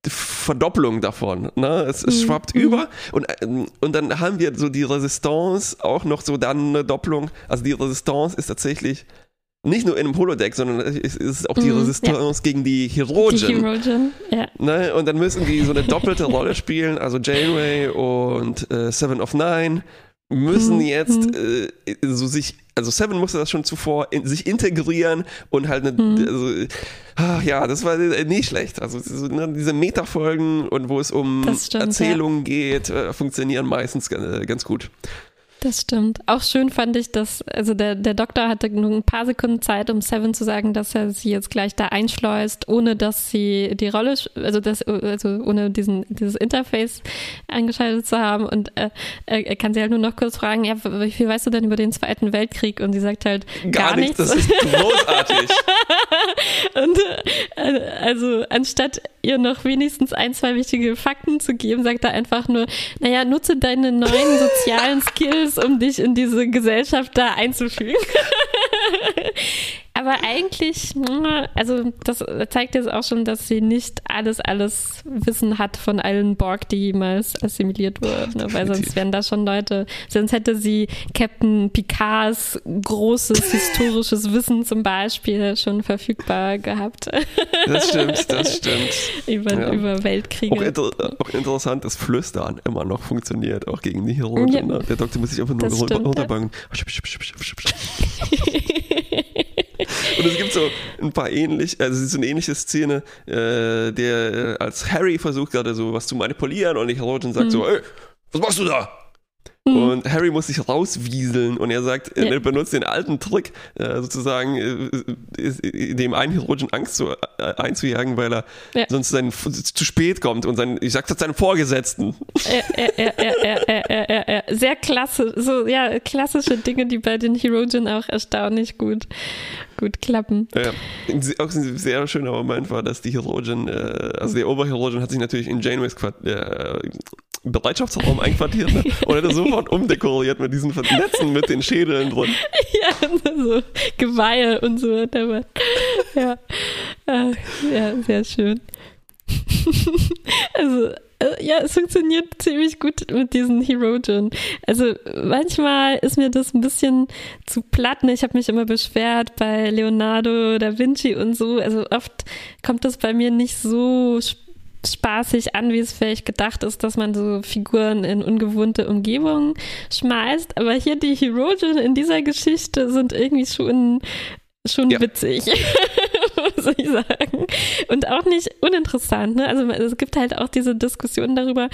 Verdopplung davon. Ne? Es, es mhm. schwappt mhm. über und, ähm, und dann haben wir so die Resistance auch noch so dann eine Doppelung. Also die Resistance ist tatsächlich nicht nur in einem Holodeck, sondern es ist auch die mm, Resistance ja. gegen die Herogen. Die Herogen, ja. Ne? Und dann müssen die so eine doppelte Rolle spielen, also Janeway und äh, Seven of Nine müssen mm, jetzt mm. Äh, so sich, also Seven musste das schon zuvor in, sich integrieren und halt eine, mhm. also, ach, ja, das war nicht schlecht. Also so, ne, diese Metafolgen und wo es um Erzählungen geht, äh, funktionieren meistens ganz, äh, ganz gut. Das stimmt. Auch schön fand ich, dass, also der, der Doktor hatte nur ein paar Sekunden Zeit, um Seven zu sagen, dass er sie jetzt gleich da einschleust, ohne dass sie die Rolle, also das, also ohne diesen, dieses Interface eingeschaltet zu haben. Und äh, er kann sie halt nur noch kurz fragen, ja, wie viel weißt du denn über den Zweiten Weltkrieg? Und sie sagt halt gar, gar nichts. Das ist großartig. [LAUGHS] und äh, also anstatt ihr noch wenigstens ein, zwei wichtige Fakten zu geben, sagt er einfach nur, naja, nutze deine neuen sozialen [LAUGHS] Skills, um dich in diese Gesellschaft da einzufügen. [LAUGHS] Aber eigentlich, also das zeigt jetzt auch schon, dass sie nicht alles, alles Wissen hat von allen Borg, die jemals assimiliert wurden. Ne? Weil sonst wären da schon Leute, sonst hätte sie Captain Picards großes historisches Wissen zum Beispiel schon verfügbar gehabt. Das stimmt, [LAUGHS] das stimmt. über, ja. über Weltkriege. Auch, inter auch, interessant, dass Flüstern immer noch funktioniert, auch gegen die Heroen. Ja. Ne? Der Doktor muss sich einfach nur runterbangen. [LAUGHS] Und es gibt so ein paar ähnlich, also es ist so eine ähnliche Szene, äh, der äh, als Harry versucht gerade so was zu manipulieren und die Heroin sagt mhm. so, ey, was machst du da? Mhm. Und Harry muss sich rauswieseln und er sagt, ja. er benutzt den alten Trick, äh, sozusagen äh, dem einen Hydrogen Angst zu, äh, einzujagen, weil er ja. sonst sein, zu spät kommt und sein, ich sag das seinen Vorgesetzten. Sehr klasse, so ja, klassische Dinge, die bei den Herogen auch erstaunlich gut, gut klappen. Ja, auch ein sehr schöner Moment war, dass die Herogen, also der Oberherogen hat sich natürlich in Janeways Quartier, Bereitschaftsraum einquartiert ne? [LAUGHS] und er sofort umdekoriert mit diesen Netzen mit den Schädeln drin. [LAUGHS] Ja, so Geweihe und so. Ja, ja, sehr schön. [LAUGHS] Also, äh, ja, es funktioniert ziemlich gut mit diesen Herogen. Also manchmal ist mir das ein bisschen zu platt. Ne? Ich habe mich immer beschwert bei Leonardo da Vinci und so. Also oft kommt das bei mir nicht so spaßig an, wie es vielleicht gedacht ist, dass man so Figuren in ungewohnte Umgebungen schmeißt. Aber hier die Herogen in dieser Geschichte sind irgendwie schon, schon ja. witzig, [LAUGHS] muss ich sagen. Und auch nicht uninteressant. Ne? Also es gibt halt auch diese Diskussion darüber,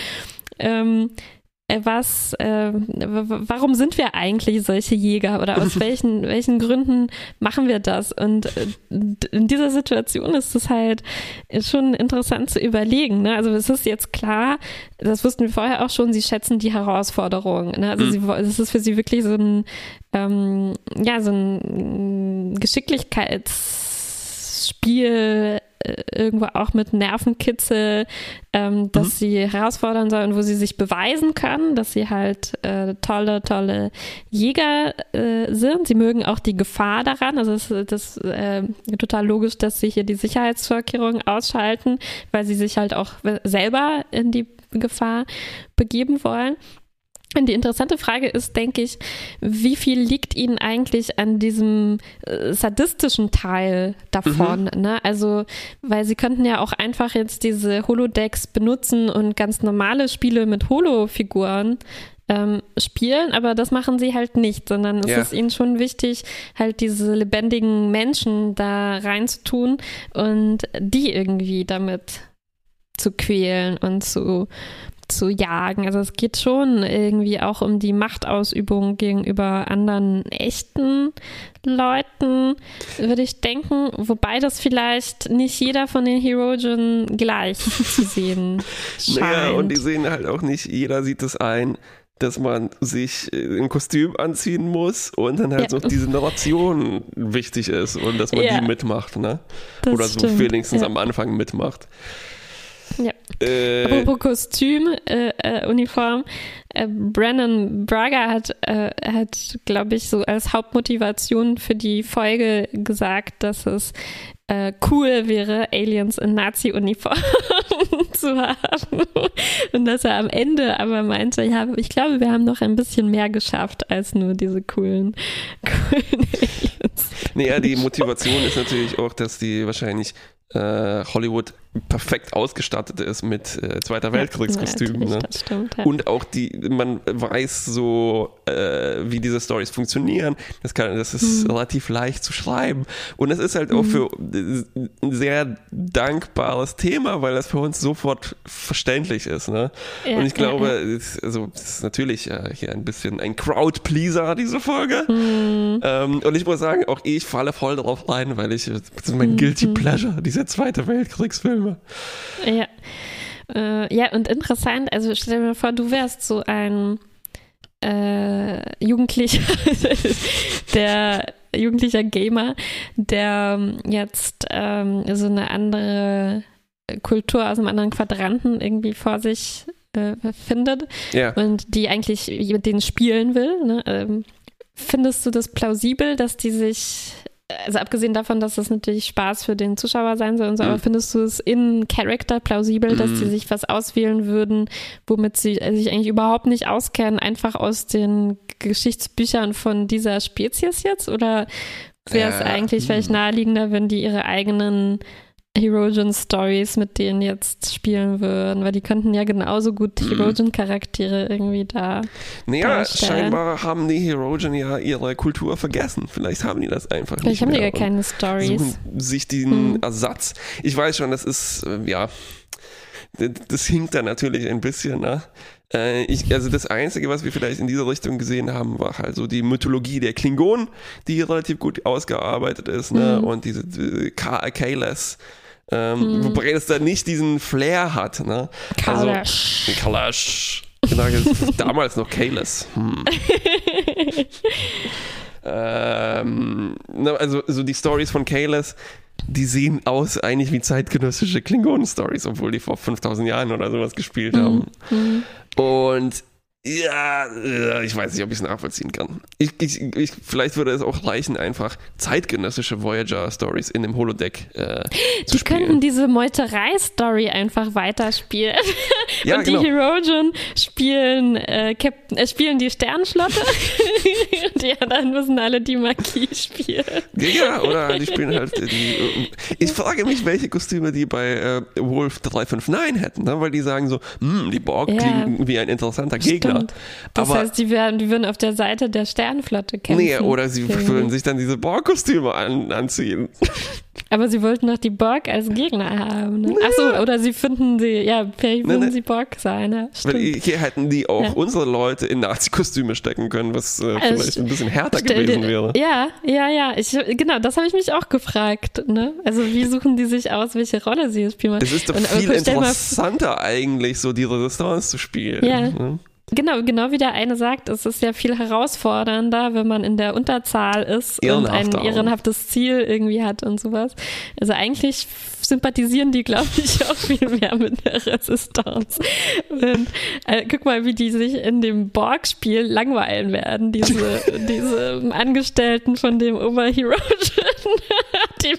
ähm, äh, was, äh, warum sind wir eigentlich solche Jäger oder aus [LAUGHS] welchen, welchen Gründen machen wir das? Und äh, in dieser Situation ist es halt schon interessant zu überlegen. Ne? Also es ist jetzt klar, das wussten wir vorher auch schon, sie schätzen die Herausforderung. Ne? Also mhm. es ist für sie wirklich so ein, ähm, ja, so ein Geschicklichkeitsspiel äh, irgendwo auch mit Nervenkitzel, ähm, dass mhm. sie herausfordern soll und wo sie sich beweisen kann, dass sie halt äh, tolle, tolle Jäger äh, sind. Sie mögen auch die Gefahr daran. Also es ist das, äh, total logisch, dass sie hier die Sicherheitsvorkehrungen ausschalten, weil sie sich halt auch selber in die Gefahr begeben wollen. Und die interessante Frage ist, denke ich, wie viel liegt Ihnen eigentlich an diesem äh, sadistischen Teil davon? Mhm. Ne? Also, weil Sie könnten ja auch einfach jetzt diese Holodecks benutzen und ganz normale Spiele mit Holo-Figuren ähm, spielen, aber das machen sie halt nicht, sondern es ja. ist ihnen schon wichtig, halt diese lebendigen Menschen da reinzutun und die irgendwie damit zu quälen und zu zu jagen. Also es geht schon irgendwie auch um die Machtausübung gegenüber anderen echten Leuten, würde ich denken. Wobei das vielleicht nicht jeder von den Herogen gleich zu sehen [LAUGHS] scheint. Naja, und die sehen halt auch nicht, jeder sieht es ein, dass man sich äh, ein Kostüm anziehen muss und dann halt ja. so diese Narration wichtig ist und dass man ja. die mitmacht, ne? Das Oder so stimmt. wenigstens ja. am Anfang mitmacht. Äh, Apropos Kostüm, äh, äh, Uniform. Äh, Brandon Braga hat, äh, hat glaube ich, so als Hauptmotivation für die Folge gesagt, dass es äh, cool wäre, Aliens in Nazi-Uniform [LAUGHS] zu haben. Und dass er am Ende aber meinte, ja, ich glaube, wir haben noch ein bisschen mehr geschafft als nur diese coolen, coolen [LAUGHS] Aliens. Naja, die Motivation ist natürlich auch, dass die wahrscheinlich Hollywood perfekt ausgestattet ist mit äh, Zweiter Weltkriegskostümen. Ja, ne? ja. Und auch die, man weiß so, äh, wie diese Stories funktionieren. Das, kann, das ist mhm. relativ leicht zu schreiben. Und es ist halt auch mhm. für ein sehr dankbares Thema, weil das für uns sofort verständlich ist. Ne? Ja, und ich glaube, ja, ja. Es, also, es ist natürlich äh, hier ein bisschen ein Crowd-Pleaser, diese Folge. Mhm. Ähm, und ich muss sagen, auch ich falle voll drauf rein, weil ich, das ist mein Guilty mhm. Pleasure, diese Zweite Weltkriegsfilme. Ja. Äh, ja, und interessant, also stell dir vor, du wärst so ein äh, Jugendlicher, [LAUGHS] der jugendlicher Gamer, der ähm, jetzt ähm, so eine andere Kultur aus einem anderen Quadranten irgendwie vor sich äh, findet ja. und die eigentlich mit denen spielen will. Ne? Ähm, findest du das plausibel, dass die sich also abgesehen davon, dass das natürlich Spaß für den Zuschauer sein soll und so, mhm. aber findest du es in Character plausibel, dass sie mhm. sich was auswählen würden, womit sie sich eigentlich überhaupt nicht auskennen, einfach aus den Geschichtsbüchern von dieser Spezies jetzt? Oder wäre es äh, eigentlich vielleicht mhm. naheliegender, wenn die ihre eigenen Herogen Stories mit denen jetzt spielen würden, weil die könnten ja genauso gut mhm. Herogen Charaktere irgendwie da. Naja, darstellen. scheinbar haben die Herogen ja ihre Kultur vergessen. Vielleicht haben die das einfach Vielleicht nicht. Vielleicht haben die gar keine Stories. sich den mhm. Ersatz. Ich weiß schon, das ist, äh, ja, das hinkt da natürlich ein bisschen, ne? Äh, ich, also das Einzige, was wir vielleicht in dieser Richtung gesehen haben, war halt so die Mythologie der Klingonen, die relativ gut ausgearbeitet ist, ne? Mhm. Und diese, diese Kales, ähm, hm. Wobei das da nicht diesen Flair hat. Ne? Kalash. Also, Kalash. Genau, damals noch Kales. Hm. [LAUGHS] ähm, also so die Stories von Kales, die sehen aus eigentlich wie zeitgenössische Klingonen-Stories, obwohl die vor 5000 Jahren oder sowas gespielt mhm. haben. Mhm. Und ja, ich weiß nicht, ob ich es nachvollziehen kann. Ich, ich, ich, vielleicht würde es auch reichen, einfach zeitgenössische Voyager-Stories in dem Holodeck äh, zu Die spielen. könnten diese Meuterei-Story einfach weiterspielen. Ja, [LAUGHS] Und genau. die Herogen spielen, äh, Captain, äh, spielen die Sternschlotte. [LAUGHS] [LAUGHS] Und die anderen müssen alle die Magie spielen. Ja, oder die spielen halt die. Ich frage mich, welche Kostüme die bei äh, Wolf 359 hätten, ne? weil die sagen so, hm, die Borg ja. klingen wie ein interessanter Gegner. Stimmt. Das Aber, heißt, die, werden, die würden auf der Seite der Sternenflotte kämpfen. Nee, oder sie würden sich dann diese Borg-Kostüme an, anziehen. Aber sie wollten doch die Borg als Gegner haben. Ne? Achso, oder sie finden sie, ja, vielleicht würden sie Borg sein. Ja, hier hätten die auch ja. unsere Leute in Nazi-Kostüme stecken können, was äh, also vielleicht ein bisschen härter gewesen wäre. Ja, ja, ja. Ich, genau, das habe ich mich auch gefragt. Ne? Also wie suchen die sich aus, welche Rolle sie spielen? Das ist doch Und, viel interessanter eigentlich, so die Resistance zu spielen. Ja. Ne? Genau, genau wie der eine sagt, es ist ja viel herausfordernder, wenn man in der Unterzahl ist und ein ehrenhaftes Ziel irgendwie hat und sowas. Also eigentlich sympathisieren die, glaube ich, [LAUGHS] auch viel mehr mit der Resistance. Und äh, guck mal, wie die sich in dem Borg-Spiel langweilen werden, diese, diese Angestellten von dem Oberhero. Die,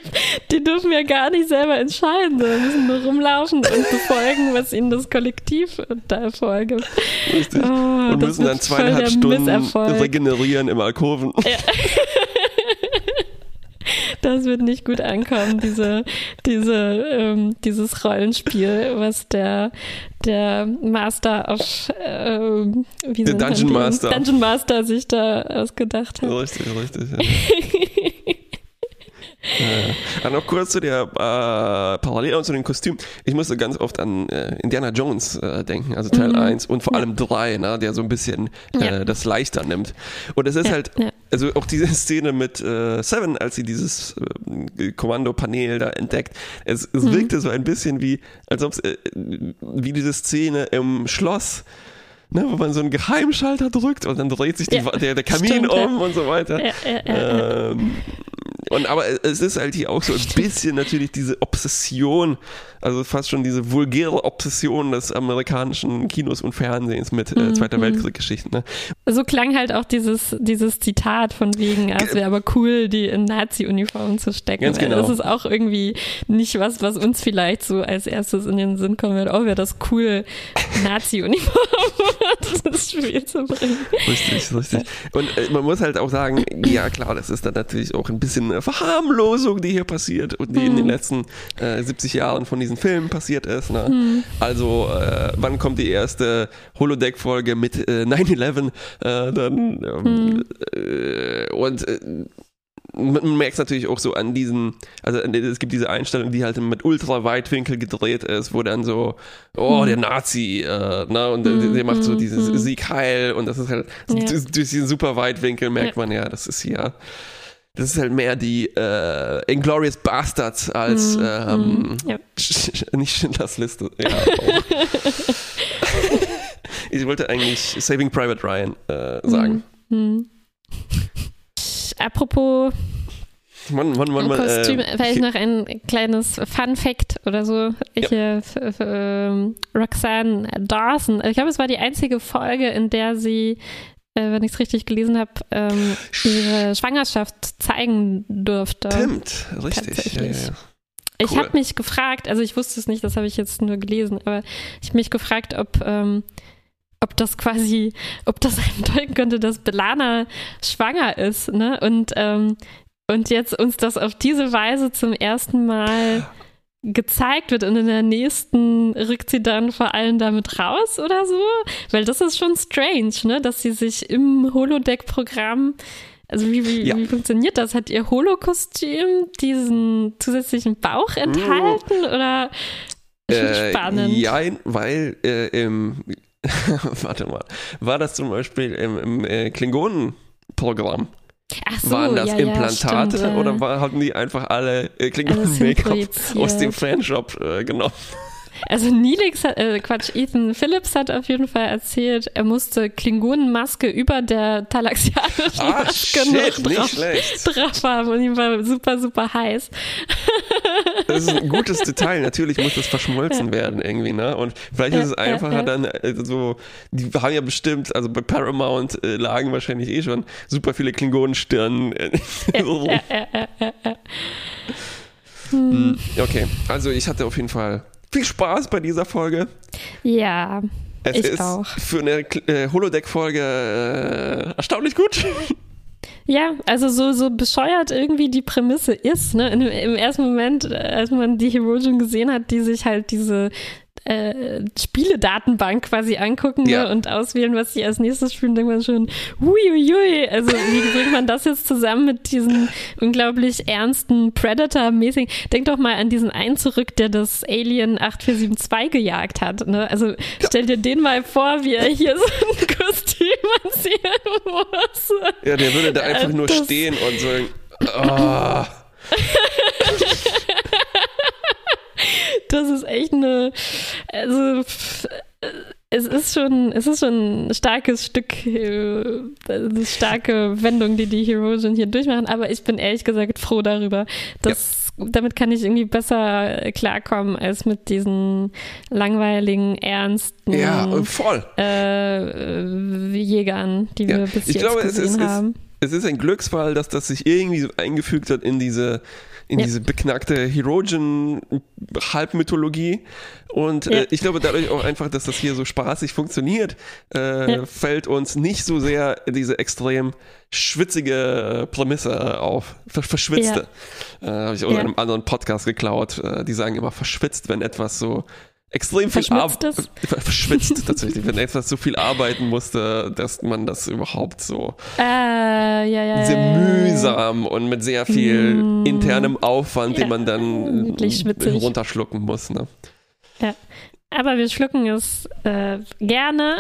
die dürfen ja gar nicht selber entscheiden, sondern müssen nur rumlaufen und befolgen, was ihnen das Kollektiv da vorgibt. Richtig. Oh, und müssen dann zweieinhalb Stunden regenerieren im Alkoven. Ja. Das wird nicht gut ankommen, diese, diese, ähm, dieses Rollenspiel, was der, der Master of äh, wie der Dungeon Master. Dungeon Master sich da ausgedacht hat. Richtig, richtig. Ja. [LAUGHS] Ja. Noch kurz zu der äh, Parallele zu den Kostümen. Ich musste ganz oft an äh, Indiana Jones äh, denken, also Teil mhm. 1 und vor allem 3, ne, der so ein bisschen äh, ja. das leichter nimmt. Und es ist ja, halt, also auch diese [LAUGHS] Szene mit äh, Seven, als sie dieses äh, Kommandopanel da entdeckt, es, es mhm. wirkte so ein bisschen wie, als ob es äh, wie diese Szene im Schloss ne, wo man so einen Geheimschalter drückt und dann dreht sich die, ja, der, der Kamin stimmt, um ja. und so weiter. Ja, ähm, und aber es ist halt hier auch so ein bisschen natürlich diese Obsession, also fast schon diese vulgäre Obsession des amerikanischen Kinos und Fernsehens mit äh, mhm, Zweiter mhm. Weltkrieg-Geschichten. Ne? So klang halt auch dieses, dieses Zitat von wegen, es wäre aber cool, die in Nazi-Uniformen zu stecken. Ganz genau. Das ist auch irgendwie nicht was, was uns vielleicht so als erstes in den Sinn kommen wird. Oh, wäre das cool, Nazi-Uniformen [LAUGHS] ins Spiel zu bringen. Richtig, richtig. Und äh, man muss halt auch sagen, ja klar, das ist dann natürlich auch ein bisschen äh, Verharmlosung, die hier passiert und die mhm. in den letzten äh, 70 Jahren von diesen Filmen passiert ist. Ne? Mhm. Also, äh, wann kommt die erste Holodeck-Folge mit 9-11? Äh, dann ähm, mhm. Äh, und man merkt es natürlich auch so an diesen, also es gibt diese Einstellung, die halt mit Ultraweitwinkel gedreht ist, wo dann so, oh, der Nazi, äh, ne, und mhm. der macht so dieses mhm. Sieg heil und das ist halt, ja. durch diesen super Weitwinkel merkt ja. man ja, das ist hier, das ist halt mehr die äh, Inglorious Bastards als mhm. ähm, ja. [LAUGHS] nicht Schindlers Liste. Ja, [LAUGHS] ich wollte eigentlich Saving Private Ryan äh, sagen. Mhm. Apropos Mann, Mann, Mann, Kostüm, äh, vielleicht noch ein kleines Fun Fact oder so. Ich, ja. äh, äh, Roxanne Dawson, ich glaube, es war die einzige Folge, in der sie, äh, wenn ich es richtig gelesen habe, ähm, ihre Schwangerschaft zeigen durfte. Stimmt, richtig. Ja, ja, cool. Ich habe mich gefragt, also ich wusste es nicht, das habe ich jetzt nur gelesen, aber ich habe mich gefragt, ob ähm, ob das quasi, ob das [LAUGHS] einem deuten könnte, dass Belana schwanger ist, ne? Und, ähm, und jetzt uns das auf diese Weise zum ersten Mal gezeigt wird und in der nächsten rückt sie dann vor allem damit raus oder so, weil das ist schon strange, ne, dass sie sich im Holodeck-Programm also wie, wie, ja. wie, funktioniert das? Hat ihr Holokostüm diesen zusätzlichen Bauch enthalten mm. oder äh, spannend? Ja, weil äh, im [LAUGHS] warte mal, war das zum Beispiel im, im äh, Klingonen-Programm? So, Waren das ja, Implantate ja, stimmt, oder war, hatten die einfach alle äh, Klingonen-Make-up [LAUGHS] aus dem Fanshop äh, genommen? Also Nilix, äh, Quatsch, Ethan Phillips hat auf jeden Fall erzählt, er musste Klingonenmaske über der talaxianischen ah, Maske shit, noch drauf, drauf, haben und ihm war super, super heiß. [LAUGHS] Das ist ein gutes Detail. Natürlich muss das verschmolzen ja. werden irgendwie, ne? Und vielleicht ist es einfacher ja, dann äh, so, die haben ja bestimmt, also bei Paramount äh, lagen wahrscheinlich eh schon super viele Klingonenstirnen. Äh, so rum. Hm. Okay, also ich hatte auf jeden Fall viel Spaß bei dieser Folge. Ja, es ich ist auch. für eine äh, Holodeck-Folge äh, erstaunlich gut. Ja, also so, so bescheuert irgendwie die Prämisse ist, ne? Im, Im ersten Moment, als man die Heroin gesehen hat, die sich halt diese äh, Spieledatenbank quasi angucken ne, ja. ne, und auswählen, was sie als nächstes spielen, denkt man schon, huiuiui, also wie bringt man das jetzt zusammen mit diesem unglaublich ernsten Predator-mäßigen, denk doch mal an diesen einen zurück, der das Alien 8472 gejagt hat, ne? also stell dir den mal vor, wie er hier so ein Kostüm anziehen muss. Ja, der würde da einfach nur stehen und sagen, oh. das ist echt eine, also es ist schon, es ist schon ein starkes Stück, äh, eine starke Wendung, die die Heroes hier durchmachen, aber ich bin ehrlich gesagt froh darüber, dass ja. Damit kann ich irgendwie besser klarkommen als mit diesen langweiligen, ernsten ja, voll. Äh, Jägern, die wir bis ich jetzt glaube, gesehen es ist, haben. Es, es ist ein Glücksfall, dass das sich irgendwie so eingefügt hat in diese in ja. diese beknackte Herogen-Halbmythologie. Und ja. äh, ich glaube dadurch auch einfach, dass das hier so spaßig funktioniert, äh, ja. fällt uns nicht so sehr diese extrem schwitzige Prämisse auf, verschwitzte. Äh, Habe ich auch in einem anderen Podcast geklaut. Äh, die sagen immer verschwitzt, wenn etwas so extrem viel Arbeit [LAUGHS] verschwitzt tatsächlich, wenn etwas so viel arbeiten musste, dass man das überhaupt so äh, ja, ja, sehr ja, mühsam und mit sehr viel mm. internem Aufwand, den man dann runterschlucken muss. Ne? Ja. Aber wir schlucken es äh, gerne.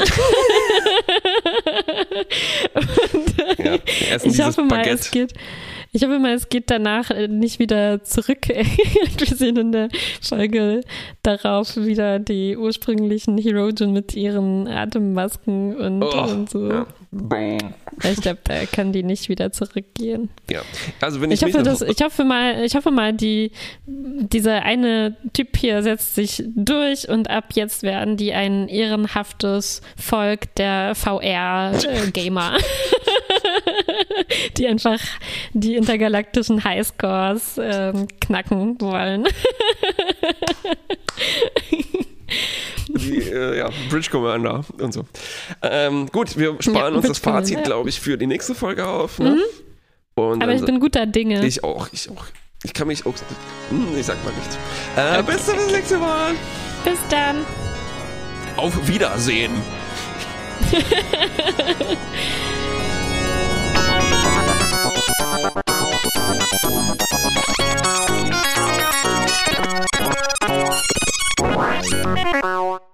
und, [LAUGHS] ja, ich hoffe mal, Baguette. es geht ich hoffe mal, es geht danach äh, nicht wieder zurück. [LAUGHS] Wir sehen in der Folge darauf wieder die ursprünglichen Herogen mit ihren Atemmasken und, oh, und so. Ja. Ich glaube, da kann die nicht wieder zurückgehen. Ja, also wenn ich, ich hoffe, dass, ich hoffe mal, ich hoffe mal, die, dieser eine Typ hier setzt sich durch und ab jetzt werden die ein ehrenhaftes Volk der VR-Gamer. [LAUGHS] die einfach die intergalaktischen Highscores ähm, knacken wollen. Die, äh, ja, Bridge Commander und so. Ähm, gut, wir sparen ja, uns Bridge das Fazit, glaube ich, für die nächste Folge auf. Ne? Mhm. Aber ich bin guter Dinge. Ich auch, ich auch. Ich kann mich auch. Hm, ich sag mal nichts. Äh, okay. Bis zum nächsten Mal. Bis dann. Auf Wiedersehen. [LAUGHS] Wow.